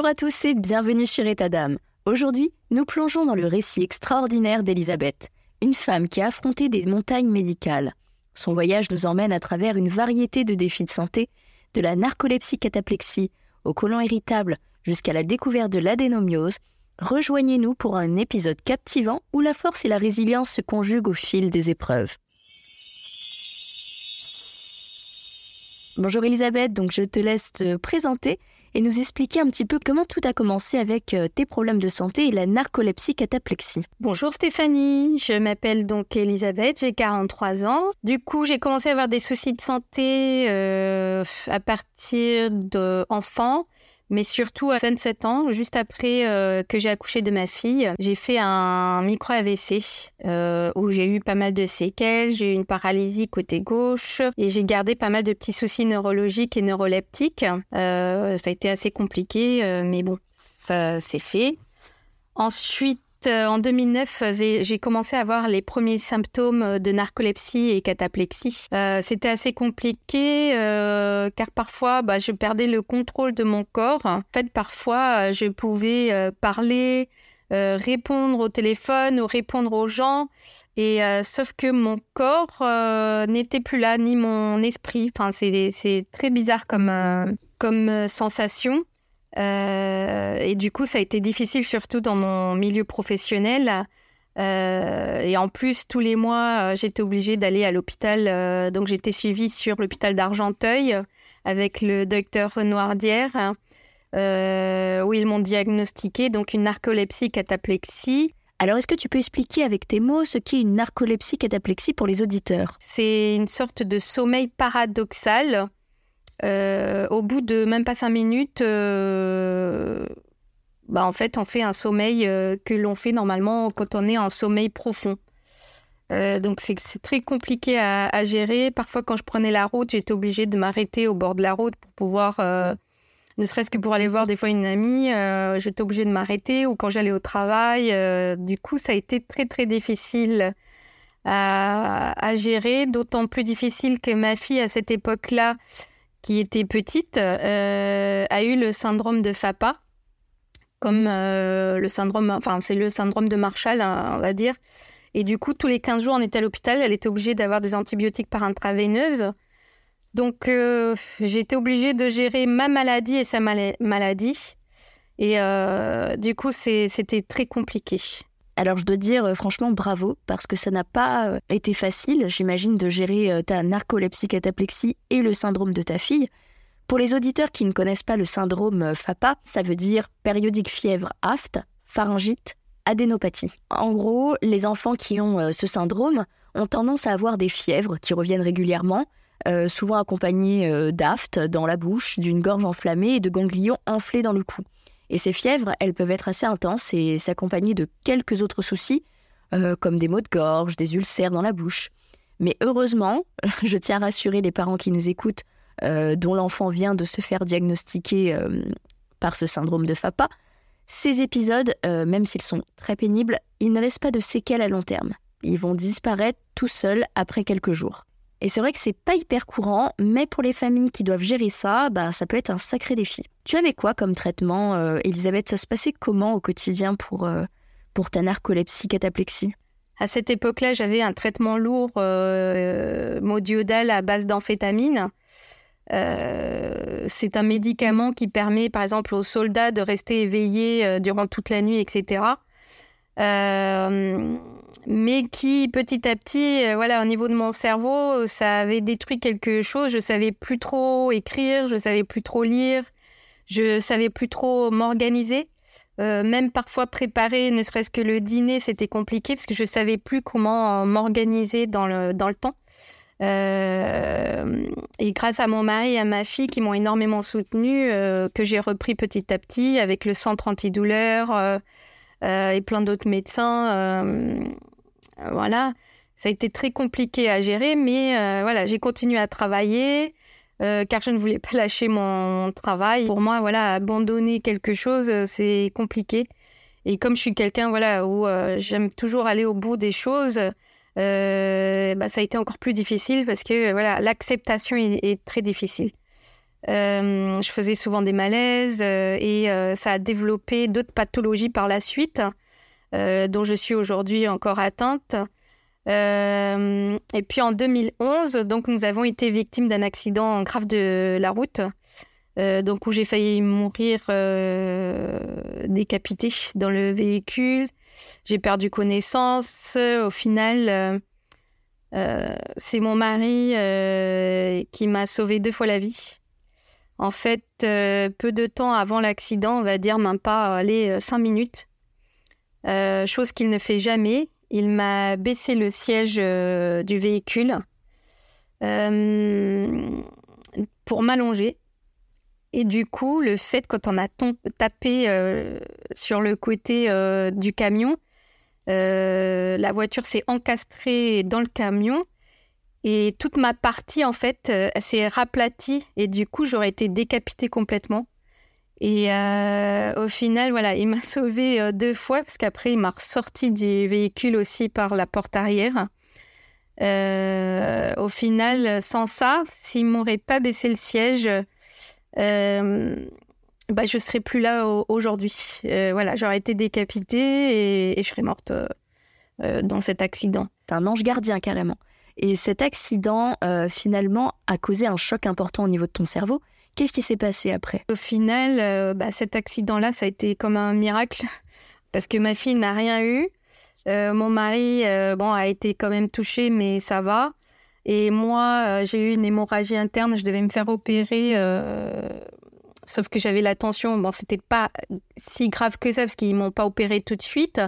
Bonjour à tous et bienvenue sur État. Aujourd'hui, nous plongeons dans le récit extraordinaire d'Elisabeth, une femme qui a affronté des montagnes médicales. Son voyage nous emmène à travers une variété de défis de santé, de la narcolepsie cataplexie au côlon irritable jusqu'à la découverte de l'adénomiose. Rejoignez-nous pour un épisode captivant où la force et la résilience se conjuguent au fil des épreuves. Bonjour Elisabeth, donc je te laisse te présenter et nous expliquer un petit peu comment tout a commencé avec euh, tes problèmes de santé et la narcolepsie cataplexie. Bonjour Stéphanie, je m'appelle donc Elisabeth, j'ai 43 ans. Du coup, j'ai commencé à avoir des soucis de santé euh, à partir d'enfant mais surtout à 27 ans, juste après euh, que j'ai accouché de ma fille, j'ai fait un micro AVC euh, où j'ai eu pas mal de séquelles, j'ai eu une paralysie côté gauche et j'ai gardé pas mal de petits soucis neurologiques et neuroleptiques. Euh, ça a été assez compliqué, mais bon, ça s'est fait. Ensuite, en 2009, j'ai commencé à avoir les premiers symptômes de narcolepsie et cataplexie. Euh, c'était assez compliqué euh, car parfois bah, je perdais le contrôle de mon corps. En fait, parfois je pouvais parler, répondre au téléphone ou répondre aux gens, et sauf que mon corps n'était plus là ni mon esprit. Enfin, c'est très bizarre comme sensation. Euh, et du coup, ça a été difficile, surtout dans mon milieu professionnel. Euh, et en plus, tous les mois, euh, j'étais obligée d'aller à l'hôpital. donc, j'étais suivie sur l'hôpital d'Argenteuil avec le docteur Noirdière, où ils m'ont diagnostiqué donc une narcolepsie cataplexie. Alors, est-ce que tu peux expliquer avec tes mots ce qu'est une narcolepsie cataplexie pour les auditeurs? C'est une sorte de sommeil paradoxal euh, au bout de même pas cinq minutes, euh, bah en fait, on fait un sommeil euh, que l'on fait normalement quand on est en sommeil profond. donc c'est très compliqué à, gérer. Parfois, quand je prenais la route, j'étais obligée de m'arrêter au bord de la route pour pouvoir, ne serait-ce que pour aller voir des fois une amie, j'étais obligée de m'arrêter ou quand j'allais au travail. du coup, ça a été très très difficile à, à gérer, d'autant plus difficile que ma fille à cette époque-là qui était petite, euh, a eu le syndrome de FAPA, comme euh, le syndrome, enfin c'est le syndrome de Marshall, hein, on va dire. Et du coup, tous les 15 jours, on était à l'hôpital, elle était obligée d'avoir des antibiotiques par intraveineuse. Donc, euh, été obligée de gérer ma maladie et sa maladie. Et du coup, c'était très compliqué. Alors je dois dire euh, franchement bravo parce que ça n'a pas euh, été facile, j'imagine, de gérer euh, ta narcolepsie cataplexie et le syndrome de ta fille. Pour les auditeurs qui ne connaissent pas le syndrome FAPA, ça veut dire périodique fièvre aft, pharyngite, adénopathie. En gros, les enfants qui ont ce syndrome ont tendance à avoir des fièvres qui reviennent régulièrement, souvent accompagnées d'aft dans la bouche, d'une gorge enflammée et de ganglions enflés dans le cou. Et ces fièvres, elles peuvent être assez intenses et s'accompagner de quelques autres soucis, euh, comme des maux de gorge, des ulcères dans la bouche. Mais heureusement, je tiens à rassurer les parents qui nous écoutent, dont l'enfant vient de se faire diagnostiquer par ce syndrome de FAPA, ces épisodes, même s'ils sont très pénibles, ils ne laissent pas de séquelles à long terme. Ils vont disparaître tout seuls après quelques jours. Et c'est vrai que c'est pas hyper courant, mais pour les familles qui doivent gérer ça, bah, ça peut être un sacré défi. Tu avais quoi comme traitement, euh, Elisabeth? Ça se passait comment au quotidien pour, euh, pour ta narcolepsie cataplexie? À cette époque-là, j'avais un traitement lourd euh, modiodal à base d'amphétamine. c'est un médicament qui permet, par exemple, aux soldats de rester éveillés durant toute la nuit, etc. Euh, mais qui petit à petit, euh, voilà, au niveau de mon cerveau, ça avait détruit quelque chose. Je savais plus trop écrire, je savais plus trop lire, je savais plus trop m'organiser. Euh, même parfois préparer, ne serait-ce que le dîner, c'était compliqué parce que je savais plus comment m'organiser dans le, dans le temps. Euh, et grâce à mon mari et à ma fille qui m'ont énormément soutenue, que j'ai repris petit à petit avec le centre antidouleur, euh, et plein d'autres médecins. Euh, voilà, ça a été très compliqué à gérer, mais euh, voilà, j'ai continué à travailler. car je ne voulais pas lâcher mon travail. Pour moi, voilà, abandonner quelque chose, c'est compliqué. Et comme je suis quelqu'un, voilà, où j'aime toujours aller au bout des choses, bah, ça a été encore plus difficile parce que voilà, l'acceptation est, très difficile. Euh, je faisais souvent des malaises euh, et euh, ça a développé d'autres pathologies par la suite, dont je suis aujourd'hui encore atteinte. et puis en 2011, donc nous avons été victimes d'un accident grave de la route, donc où j'ai failli mourir décapité dans le véhicule. J'ai perdu connaissance. Au final, c'est mon mari qui m'a sauvé deux fois la vie. En fait, euh, peu de temps avant l'accident, on va dire même pas aller euh, cinq minutes, euh, chose qu'il ne fait jamais, il m'a baissé le siège du véhicule pour m'allonger. Et du coup, le fait quand on a tapé sur le côté du camion, la voiture s'est encastrée dans le camion et toute ma partie, en fait, euh, s'est raplatie et du coup, j'aurais été décapitée complètement. Et euh, au final, voilà, il m'a sauvée euh, deux fois parce qu'après, il m'a ressorti du véhicule aussi par la porte arrière. au final, sans ça, s'il m'aurait pas baissé le siège, bah, je serais plus là aujourd'hui. voilà, j'aurais été décapitée et je serais morte dans cet accident. C'est un ange gardien carrément. Et cet accident, euh, finalement, a causé un choc important au niveau de ton cerveau. Qu'est-ce qui s'est passé après? Au final, euh, bah, cet accident-là, ça a été comme un miracle, parce que ma fille n'a rien eu. Euh, mon mari, bon, a été quand même touché, mais ça va. Et moi, j'ai eu une hémorragie interne, je devais me faire opérer. Sauf que j'avais la tension, bon, c'était pas si grave que ça parce qu'ils m'ont pas opéré tout de suite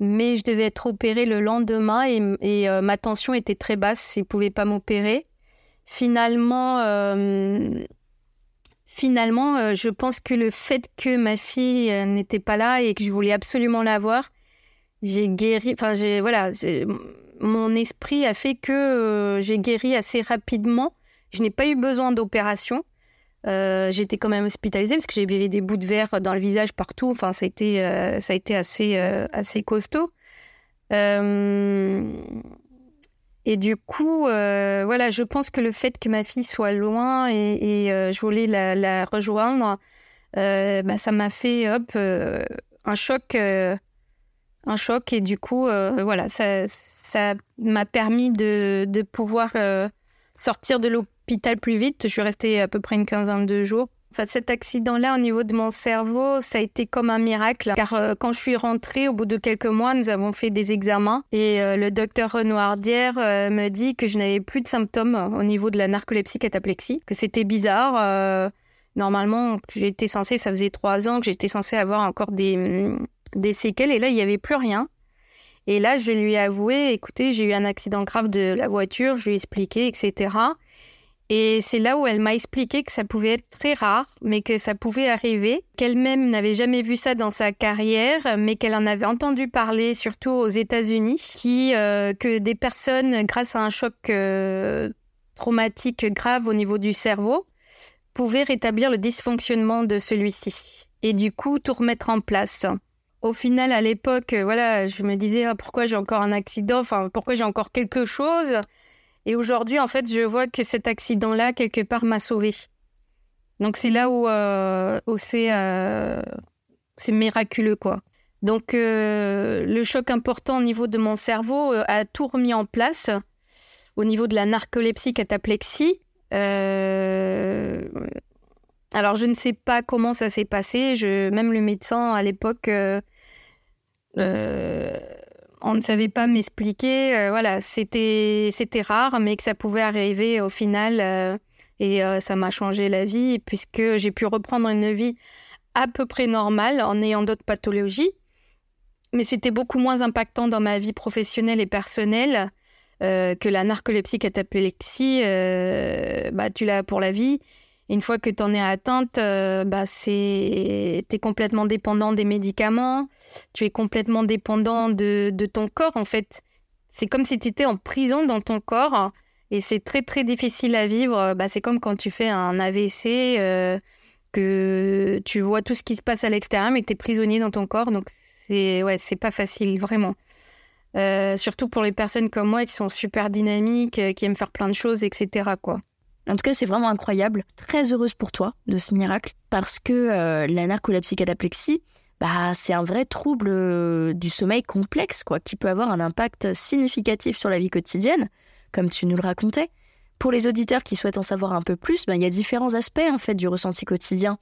mais je devais être opérée le lendemain et, euh, ma tension était très basse, ils ne pouvaient pas m'opérer. Finalement, euh, finalement euh, je pense que le fait que ma fille n'était pas là et que je voulais absolument la voir, j'ai guéri, enfin, j'ai, voilà, mon esprit a fait que j'ai guéri assez rapidement. Je n'ai pas eu besoin d'opération. Euh, j'étais quand même hospitalisée parce que j'avais des bouts de verre dans le visage partout. Enfin, ça a été, euh, ça a été assez, euh, assez costaud. et du coup, voilà, je pense que le fait que ma fille soit loin et, je voulais la, rejoindre, bah, ça m'a fait un choc. un choc et du coup, voilà, ça, m'a permis de, de pouvoir sortir de l'hôpital plus vite. Je suis restée à peu près une quinzaine de jours. Enfin, cet accident-là, au niveau de mon cerveau, ça a été comme un miracle. Car euh, quand je suis rentrée, au bout de quelques mois, nous avons fait des examens. Et euh, le docteur Renoirdière euh, me dit que je n'avais plus de symptômes au niveau de la narcolepsie cataplexie, que c'était bizarre. normalement, j'étais censée, ça faisait trois ans que j'étais censée avoir encore des, mm, des séquelles. Et là, il n'y avait plus rien. Et là, je lui ai avoué, écoutez, j'ai eu un accident grave de la voiture, je lui ai expliqué, etc. Et c'est là où elle m'a expliqué que ça pouvait être très rare, mais que ça pouvait arriver, qu'elle-même n'avait jamais vu ça dans sa carrière, mais qu'elle en avait entendu parler, surtout aux États-Unis, euh, que des personnes, grâce à un choc euh, traumatique grave au niveau du cerveau pouvait rétablir le dysfonctionnement de celui-ci et du coup tout remettre en place. Au final, à l'époque, voilà, je me disais ah, pourquoi j'ai encore un accident, enfin pourquoi j'ai encore quelque chose? Et aujourd'hui, en fait, je vois que cet accident-là, quelque part, m'a sauvée. Donc c'est là où, euh, euh, c'est miraculeux, quoi. Donc euh, le choc important au niveau de mon cerveau a tout remis en place. Au niveau de la narcolepsie, cataplexie, alors je ne sais pas comment ça s'est passé. Je, même le médecin à l'époque, on ne savait pas m'expliquer. voilà, c'était c'était rare, mais que ça pouvait arriver au final. Et euh, ça m'a changé la vie puisque j'ai pu reprendre une vie à peu près normale en ayant d'autres pathologies. Mais c'était beaucoup moins impactant dans ma vie professionnelle et personnelle euh, que la narcolepsie cataplexie. Euh, bah, tu l'as pour la vie. Une fois que tu en es atteinte, bah, c'est... tu es complètement dépendant des médicaments, tu es complètement dépendant de, ton corps en fait. C'est comme si tu étais en prison dans ton corps et c'est très très difficile à vivre. Bah, c'est comme quand tu fais un AVC, euh, que tu vois tout ce qui se passe à l'extérieur, mais que tu es prisonnier dans ton corps. Donc c'est ouais, pas facile, vraiment. Euh, surtout pour les personnes comme moi qui sont super dynamiques, euh, qui aiment faire plein de choses, etc. Quoi. En tout cas, c'est vraiment incroyable. Très heureuse pour toi de ce miracle parce que la narcolepsie cataplexie, bah, c'est un vrai trouble du sommeil complexe quoi, qui peut avoir un impact significatif sur la vie quotidienne comme tu nous le racontais. Pour les auditeurs qui souhaitent en savoir un peu plus, ben, il y a différents aspects en fait du ressenti quotidien,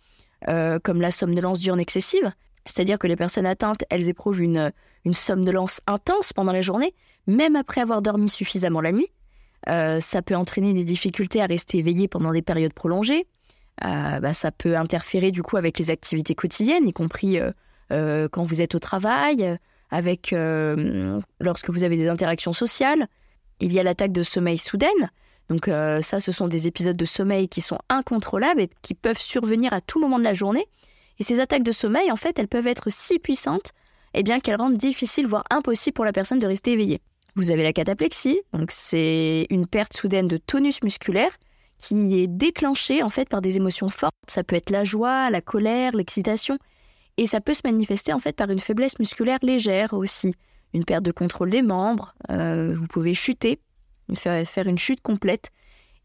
euh, comme la somnolence diurne excessive, c'est-à-dire que les personnes atteintes, elles éprouvent une, une somnolence intense pendant la journée, même après avoir dormi suffisamment la nuit. Euh, ça peut entraîner des difficultés à rester éveillé pendant des périodes prolongées. Euh, bah, ça peut interférer du coup avec les activités quotidiennes, y compris quand vous êtes au travail, avec lorsque vous avez des interactions sociales. Il y a l'attaque de sommeil soudaine. Donc euh, ça, ce sont des épisodes de sommeil qui sont incontrôlables et qui peuvent survenir à tout moment de la journée. Et ces attaques de sommeil, en fait, elles peuvent être si puissantes eh bien qu'elles rendent difficile, voire impossible pour la personne de rester éveillée. Vous avez la cataplexie, donc c'est une perte soudaine de tonus musculaire qui est déclenchée en fait par des émotions fortes. Ça peut être la joie, la colère, l'excitation, et ça peut se manifester en fait par une faiblesse musculaire légère aussi une perte de contrôle des membres, euh, vous pouvez chuter, faire, une chute complète.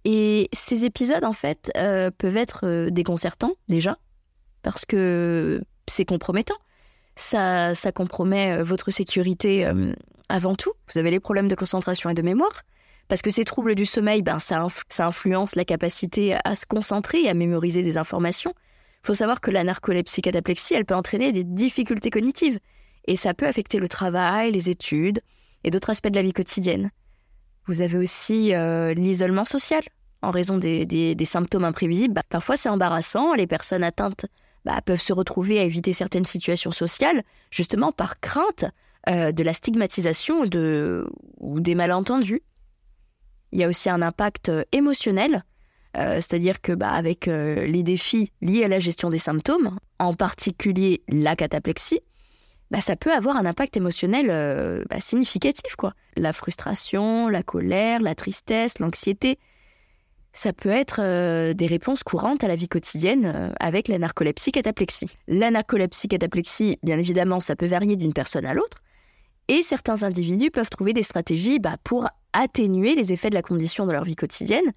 Et ces épisodes, en fait, euh, peuvent être euh, déconcertants déjà, parce que c'est compromettant. Ça, ça compromet votre sécurité avant tout. Vous avez les problèmes de concentration et de mémoire. Parce que ces troubles du sommeil, ben, ça, influence la capacité à se concentrer et à mémoriser des informations. Il faut savoir que la narcolepsie cataplexie, elle peut entraîner des difficultés cognitives et ça peut affecter le travail, les études et d'autres aspects de la vie quotidienne. Vous avez aussi euh, l'isolement social en raison des, symptômes imprévisibles. Bah, parfois c'est embarrassant, les personnes atteintes bah, peuvent se retrouver à éviter certaines situations sociales justement par crainte euh, de la stigmatisation ou des malentendus. Il y a aussi un impact euh, émotionnel, c'est-à-dire que bah, avec les défis liés à la gestion des symptômes, en particulier la cataplexie, bah, ça peut avoir un impact émotionnel euh, bah, significatif. quoi. La frustration, la colère, la tristesse, l'anxiété, ça peut être euh, des réponses courantes à la vie quotidienne euh, avec la narcolepsie cataplexie. La narcolepsie cataplexie, bien évidemment, ça peut varier d'une personne à l'autre, et certains individus peuvent trouver des stratégies bah, pour atténuer les effets de la condition dans leur vie quotidienne.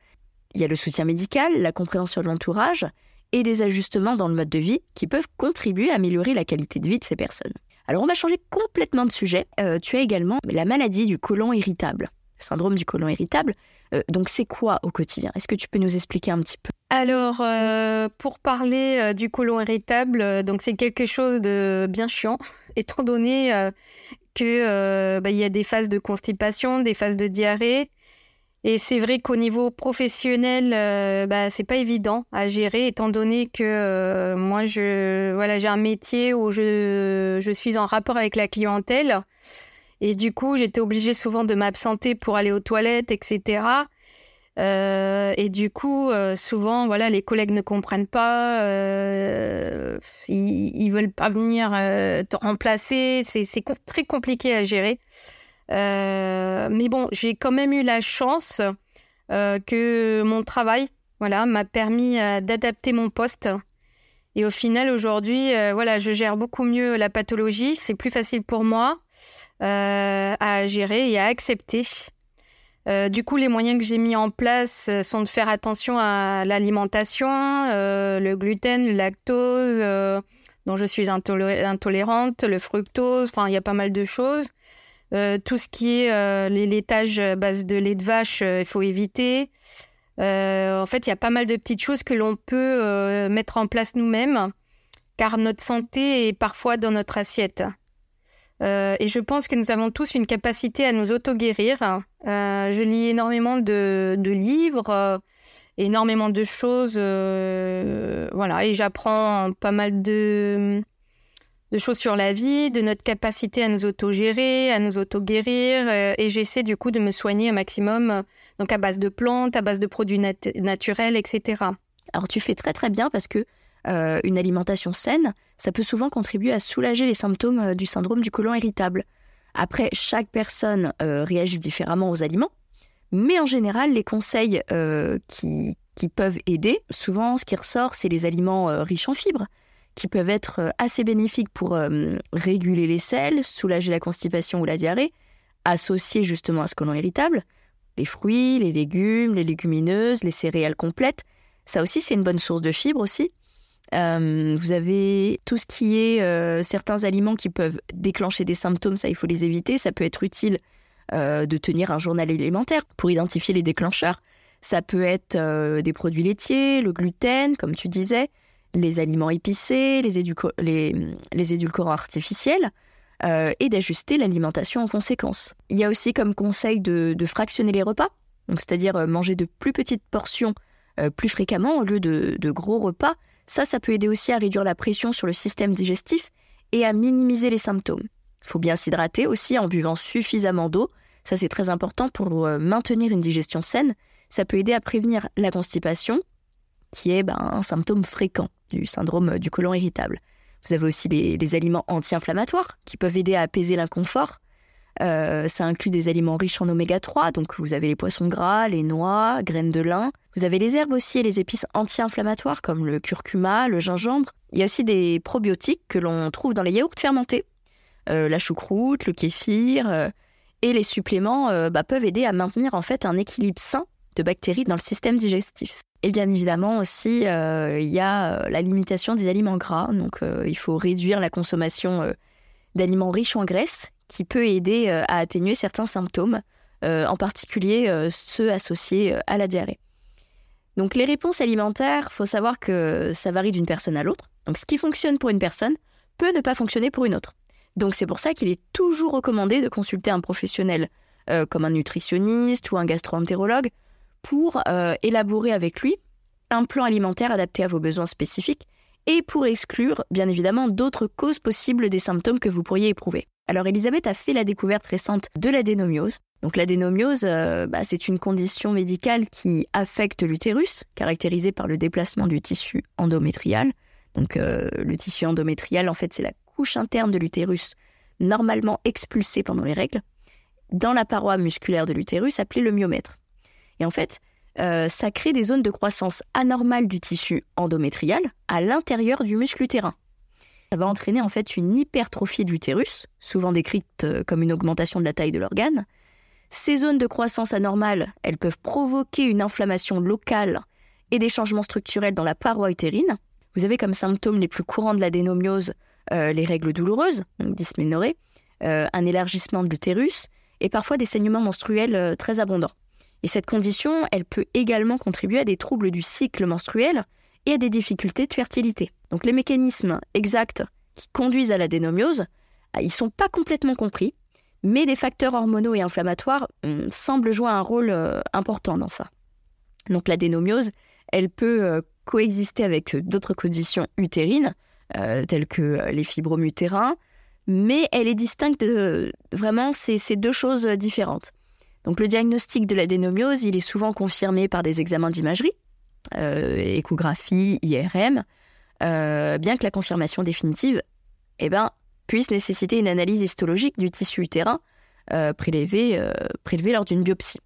Il y a le soutien médical, la compréhension de l'entourage, et des ajustements dans le mode de vie qui peuvent contribuer à améliorer la qualité de vie de ces personnes. Alors on va changer complètement de sujet. Euh, tu as également la maladie du côlon irritable, syndrome du côlon irritable. Euh, donc c'est quoi au quotidien? Est-ce que tu peux nous expliquer un petit peu? Alors euh, pour parler du côlon irritable, donc c'est quelque chose de bien chiant, étant donné que bah, il y a des phases de constipation, des phases de diarrhée. Et c'est vrai qu'au niveau professionnel, euh, bah, c'est pas évident à gérer, étant donné que euh, moi, je, voilà, j'ai un métier où je, je suis en rapport avec la clientèle. Et du coup, j'étais obligée souvent de m'absenter pour aller aux toilettes, etc. Euh, et du coup, euh, souvent, voilà, les collègues ne comprennent pas, euh, ils, ils veulent pas venir te remplacer. C'est très compliqué à gérer. Mais bon, j'ai quand même eu la chance que mon travail voilà, m'a permis d'adapter mon poste. Et au final, aujourd'hui, voilà, je gère beaucoup mieux la pathologie. C'est plus facile pour moi à gérer et à accepter. Euh, du coup, les moyens que j'ai mis en place euh, sont de faire attention à l'alimentation, euh, le gluten, le lactose, dont je suis intolérante, le fructose, enfin, il y a pas mal de choses. tout ce qui est les laitages à base de lait de vache, il faut éviter. en fait, il y a pas mal de petites choses que l'on peut mettre en place nous-mêmes, car notre santé est parfois dans notre assiette. Euh, et je pense que nous avons tous une capacité à nous auto-guérir. Euh, je lis énormément de, livres, euh, énormément de choses. voilà, et j'apprends pas mal de, choses sur la vie, de notre capacité à nous auto-gérer, à nous auto-guérir. et j'essaie du coup de me soigner au maximum, donc à base de plantes, à base de produits naturels, etc. Alors tu fais très très bien parce que une alimentation saine, ça peut souvent contribuer à soulager les symptômes euh, du syndrome du côlon irritable. Après, chaque personne euh, réagit différemment aux aliments, mais en général, les conseils qui, qui, peuvent aider, souvent ce qui ressort, c'est les aliments riches en fibres, qui peuvent être assez bénéfiques pour réguler les selles, soulager la constipation ou la diarrhée, associés justement à ce côlon irritable. Les fruits, les légumes, les légumineuses, les céréales complètes, ça aussi c'est une bonne source de fibres aussi. Euh, vous avez tout ce qui est euh, certains aliments qui peuvent déclencher des symptômes, ça il faut les éviter. Ça peut être utile euh, de tenir un journal alimentaire pour identifier les déclencheurs. Ça peut être des produits laitiers, le gluten, comme tu disais, les aliments épicés, les, édulcorants artificiels, et d'ajuster l'alimentation en conséquence. Il y a aussi comme conseil de, fractionner les repas, c'est-à-dire manger de plus petites portions plus fréquemment au lieu de gros repas ça, ça peut aider aussi à réduire la pression sur le système digestif et à minimiser les symptômes. Il faut bien s'hydrater aussi en buvant suffisamment d'eau. Ça, c'est très important pour euh, maintenir une digestion saine. Ça peut aider à prévenir la constipation, qui est ben, un symptôme fréquent du syndrome euh, du côlon irritable. Vous avez aussi les aliments anti-inflammatoires qui peuvent aider à apaiser l'inconfort. Euh, ça inclut des aliments riches en oméga 3, donc vous avez les poissons gras, les noix, graines de lin. Vous avez les herbes aussi et les épices anti-inflammatoires comme le curcuma, le gingembre. Il y a aussi des probiotiques que l'on trouve dans les yaourts fermentés, euh, la choucroute, le kéfir. Euh, et les suppléments bah, peuvent aider à maintenir en fait un équilibre sain de bactéries dans le système digestif. Et bien évidemment aussi, il y a la limitation des aliments gras. Donc il faut réduire la consommation d'aliments riches en graisse qui peut aider euh, à atténuer certains symptômes, euh, en particulier euh, ceux associés à la diarrhée. Donc les réponses alimentaires, faut savoir que ça varie d'une personne à l'autre. Donc ce qui fonctionne pour une personne peut ne pas fonctionner pour une autre. Donc c'est pour ça qu'il est toujours recommandé de consulter un professionnel comme un nutritionniste ou un gastro-entérologue pour élaborer avec lui un plan alimentaire adapté à vos besoins spécifiques et pour exclure bien évidemment d'autres causes possibles des symptômes que vous pourriez éprouver. Alors Elisabeth a fait la découverte récente de l'adénomiose. Donc l'adénomiose, euh, bah, c'est une condition médicale qui affecte l'utérus, caractérisée par le déplacement du tissu endométrial. Donc euh, le tissu endométrial, en fait, c'est la couche interne de l'utérus normalement expulsée pendant les règles, dans la paroi musculaire de l'utérus appelée le myomètre. Et en fait, euh, ça crée des zones de croissance anormales du tissu endométrial à l'intérieur du muscle utérin. Ça va entraîner en fait une hypertrophie de l'utérus, souvent décrite euh, comme une augmentation de la taille de l'organe. Ces zones de croissance anormales, elles peuvent provoquer une inflammation locale et des changements structurels dans la paroi utérine. Vous avez comme symptômes les plus courants de l'adénomiose euh, les règles douloureuses, dysménorrhée, euh, un élargissement de l'utérus et parfois des saignements menstruels très abondants. Et cette condition, elle peut également contribuer à des troubles du cycle menstruel et à des difficultés de fertilité. Donc les mécanismes exacts qui conduisent à la dénomiose, ah, ils sont pas complètement compris, mais des facteurs hormonaux et inflammatoires hum, semblent jouer un rôle euh, important dans ça. Donc la dénomiose, elle peut euh, coexister avec d'autres conditions utérines, euh, telles que les fibromes utérins, mais elle est distincte de vraiment ces, ces deux choses différentes. Donc le diagnostic de la dénomiose, il est souvent confirmé par des examens d'imagerie, échographie, IRM, euh, bien que la confirmation définitive eh ben, puisse nécessiter une analyse histologique du tissu utérin euh, prélevé, euh, prélevé lors d'une biopsie.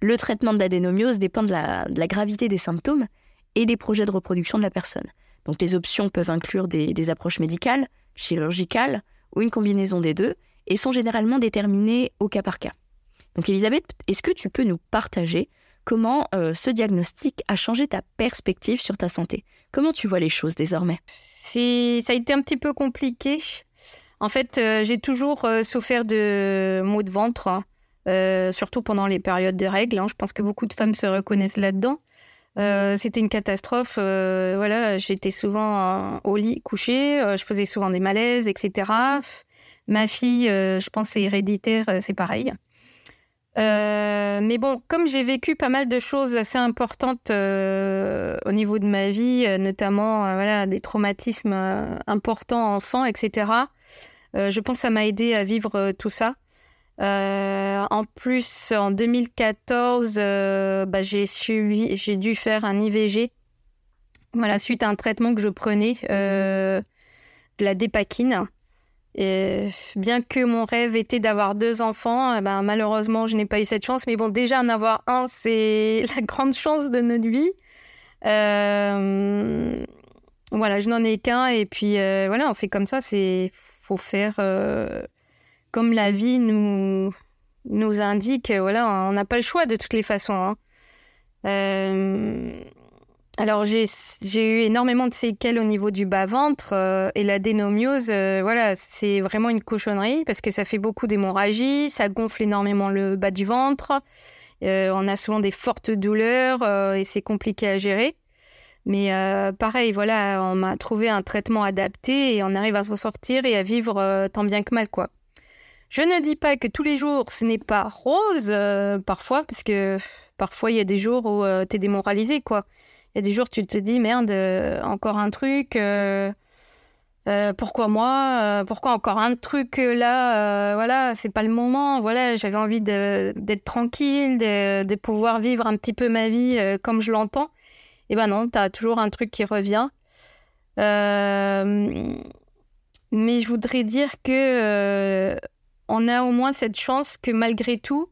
Le traitement de l'adénomiose dépend de la, gravité des symptômes et des projets de reproduction de la personne. Donc les options peuvent inclure des, approches médicales, chirurgicales ou une combinaison des deux et sont généralement déterminées au cas par cas. Donc Elisabeth, est-ce que tu peux nous partager comment euh, ce diagnostic a changé ta perspective sur ta santé? Comment tu vois les choses désormais? Ça a été un petit peu compliqué. En fait, euh, j'ai toujours euh, souffert de maux de ventre, hein. surtout pendant les périodes de règles. Hein. Je pense que beaucoup de femmes se reconnaissent là-dedans. C'était une catastrophe. voilà, j'étais souvent au lit couchée, je faisais souvent des malaises, etc. Ma fille, je pense, c'est héréditaire, c'est pareil. Euh, mais bon, comme j'ai vécu pas mal de choses assez importantes euh, au niveau de ma vie, euh, notamment voilà, des traumatismes importants enfants, etc., je pense que ça m'a aidé à vivre tout ça. en plus, en 2014, bah, j'ai, dû faire un IVG voilà, suite à un traitement que je prenais, de la dépakine. Et bien que mon rêve était d'avoir deux enfants, eh ben, malheureusement, je n'ai pas eu cette chance. Mais bon, déjà, en avoir un, c'est la grande chance de notre vie. Euh, voilà, je n'en ai qu'un. Et puis, euh, voilà, on fait comme ça. C'est faut faire euh, comme la vie nous, nous indique. Voilà, on n'a pas le choix de toutes les façons. Hein. Alors j'ai eu énormément de séquelles au niveau du bas-ventre euh, et la dénomiose, euh, voilà, c'est vraiment une cochonnerie parce que ça fait beaucoup d'hémorragie, ça gonfle énormément le bas du ventre, euh, on a souvent des fortes douleurs et c'est compliqué à gérer. Mais pareil, voilà, on m'a trouvé un traitement adapté et on arrive à s'en sortir et à vivre tant bien que mal, quoi. Je ne dis pas que tous les jours ce n'est pas rose, parfois, parce que parfois il y a des jours où tu es démoralisé, quoi. Il y a des jours, tu te dis, merde, euh, encore un truc. Euh, euh, pourquoi moi Pourquoi encore un truc là Voilà, c'est pas le moment. Voilà, j'avais envie d'être tranquille, de, pouvoir vivre un petit peu ma vie comme je l'entends. Et ben non, tu as toujours un truc qui revient. mais je voudrais dire que on a au moins cette chance que malgré tout,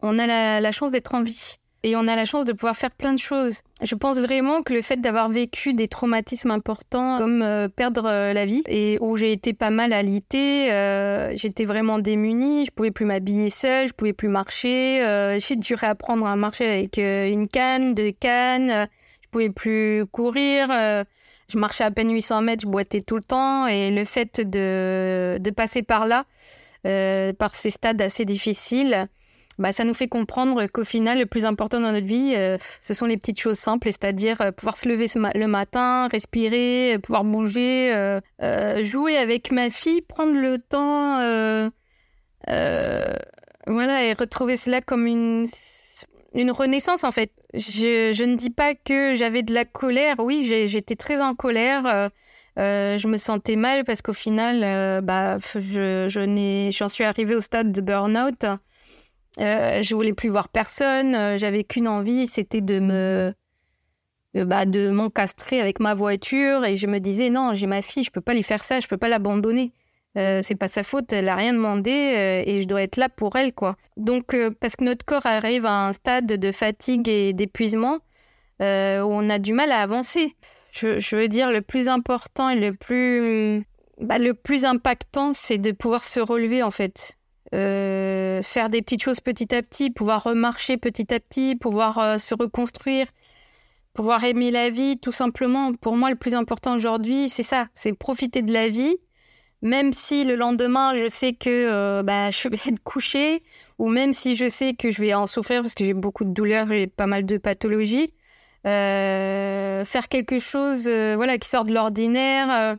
on a la chance d'être en vie et on a la chance de pouvoir faire plein de choses. Je pense vraiment que le fait d'avoir vécu des traumatismes importants comme euh, perdre euh, la vie et où j'ai été pas mal alitée, euh, j'étais vraiment démunie, je pouvais plus m'habiller seule, je pouvais plus marcher, j'ai dû réapprendre à marcher avec une canne, deux cannes, je pouvais plus courir. je marchais à peine 800 mètres, je boitais tout le temps et le fait de passer par là, par ces stades assez difficiles, bah, ça nous fait comprendre qu'au final, le plus important dans notre vie, euh, ce sont les petites choses simples, c'est-à-dire euh, pouvoir se lever le matin, respirer, euh, pouvoir bouger, jouer avec ma fille, prendre le temps, voilà, et retrouver cela comme une, une renaissance en fait. Je, je ne dis pas que j'avais de la colère, oui, j'étais très en colère. je me sentais mal parce qu'au final, bah, je, j'en suis arrivée au stade de burn-out. Euh, je voulais plus voir personne. Euh, j'avais qu'une envie, c'était de me bah, de m'encastrer avec ma voiture et je me disais non, j'ai ma fille, je peux pas lui faire ça, je peux pas l'abandonner. Euh, c'est pas sa faute, elle a rien demandé euh, et je dois être là pour elle quoi. Donc parce que notre corps arrive à un stade de fatigue et d'épuisement où on a du mal à avancer. Je, veux dire le plus important et le plus bah, le plus impactant, c'est de pouvoir se relever en fait. Euh, faire des petites choses petit à petit, pouvoir remarcher petit à petit, pouvoir euh, se reconstruire, pouvoir aimer la vie, tout simplement. Pour moi, le plus important aujourd'hui, c'est ça, c'est profiter de la vie, même si le lendemain, je sais que euh, bah, je vais être couchée, ou même si je sais que je vais en souffrir parce que j'ai beaucoup de douleurs, j'ai pas mal de pathologies. faire quelque chose voilà, qui sort de l'ordinaire,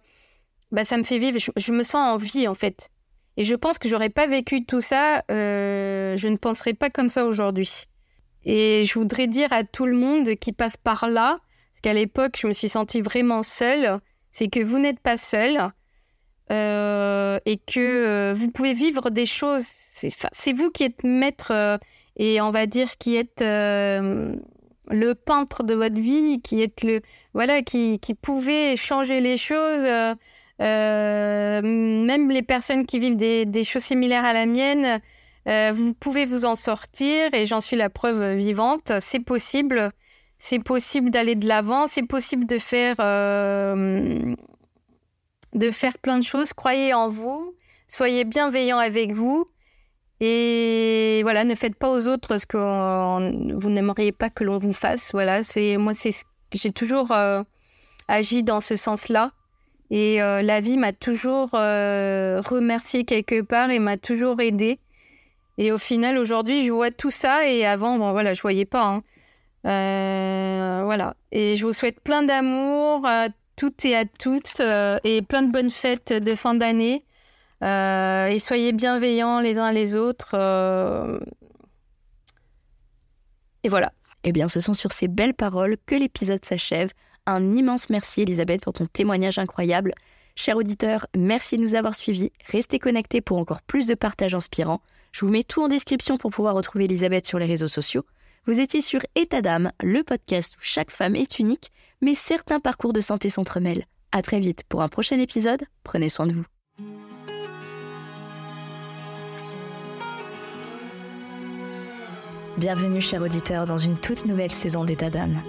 bah, ça me fait vivre, je, je me sens en vie en fait. Et je pense que j'aurais pas vécu tout ça, euh, je ne penserais pas comme ça aujourd'hui. Et je voudrais dire à tout le monde qui passe par là, parce qu'à l'époque, je me suis sentie vraiment seule, c'est que vous n'êtes pas seul euh, et que euh, vous pouvez vivre des choses. C'est vous qui êtes maître et on va dire qui êtes le peintre de votre vie, qui êtes le voilà, qui, qui pouvez changer les choses. Euh, même les personnes qui vivent des, choses similaires à la mienne, Euh, vous pouvez vous en sortir et j'en suis la preuve vivante. C'est possible. C'est possible d'aller de l'avant. C'est possible de faire, euh, de faire plein de choses. Croyez en vous. Soyez bienveillant avec vous. Et voilà, ne faites pas aux autres ce que vous n'aimeriez pas que l'on vous fasse. Voilà, c'est moi, c'est j'ai toujours agi dans ce sens-là. Et la vie m'a toujours remercié quelque part et m'a toujours aidé. Et au final, aujourd'hui, je vois tout ça et avant, bon, voilà, je voyais pas. Hein. Euh, voilà. Et je vous souhaite plein d'amour à toutes et à toutes euh, et plein de bonnes fêtes de fin d'année. Euh, et soyez bienveillants les uns les autres. Et voilà. Eh bien, ce sont sur ces belles paroles que l'épisode s'achève. Un immense merci, Elisabeth, pour ton témoignage incroyable. Chers auditeurs, merci de nous avoir suivis. Restez connectés pour encore plus de partages inspirants. Je vous mets tout en description pour pouvoir retrouver Elisabeth sur les réseaux sociaux. Vous étiez sur État d'âme, le podcast où chaque femme est unique, mais certains parcours de santé s'entremêlent. À très vite pour un prochain épisode. Prenez soin de vous. Bienvenue, chers auditeurs, dans une toute nouvelle saison d'État d'âme.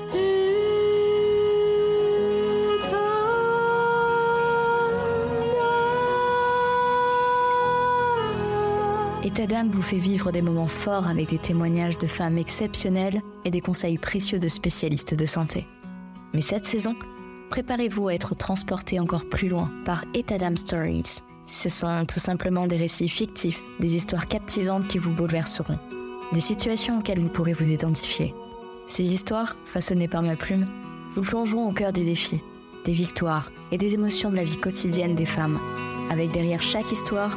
État d'âme vous fait vivre des moments forts avec des témoignages de femmes exceptionnelles et des conseils précieux de spécialistes de santé. Mais cette saison, préparez-vous à être transporté encore plus loin par État Stories. Ce sont tout simplement des récits fictifs, des histoires captivantes qui vous bouleverseront, des situations auxquelles vous pourrez vous identifier. Ces histoires, façonnées par ma plume, vous plongeront au cœur des défis, des victoires et des émotions de la vie quotidienne des femmes, avec derrière chaque histoire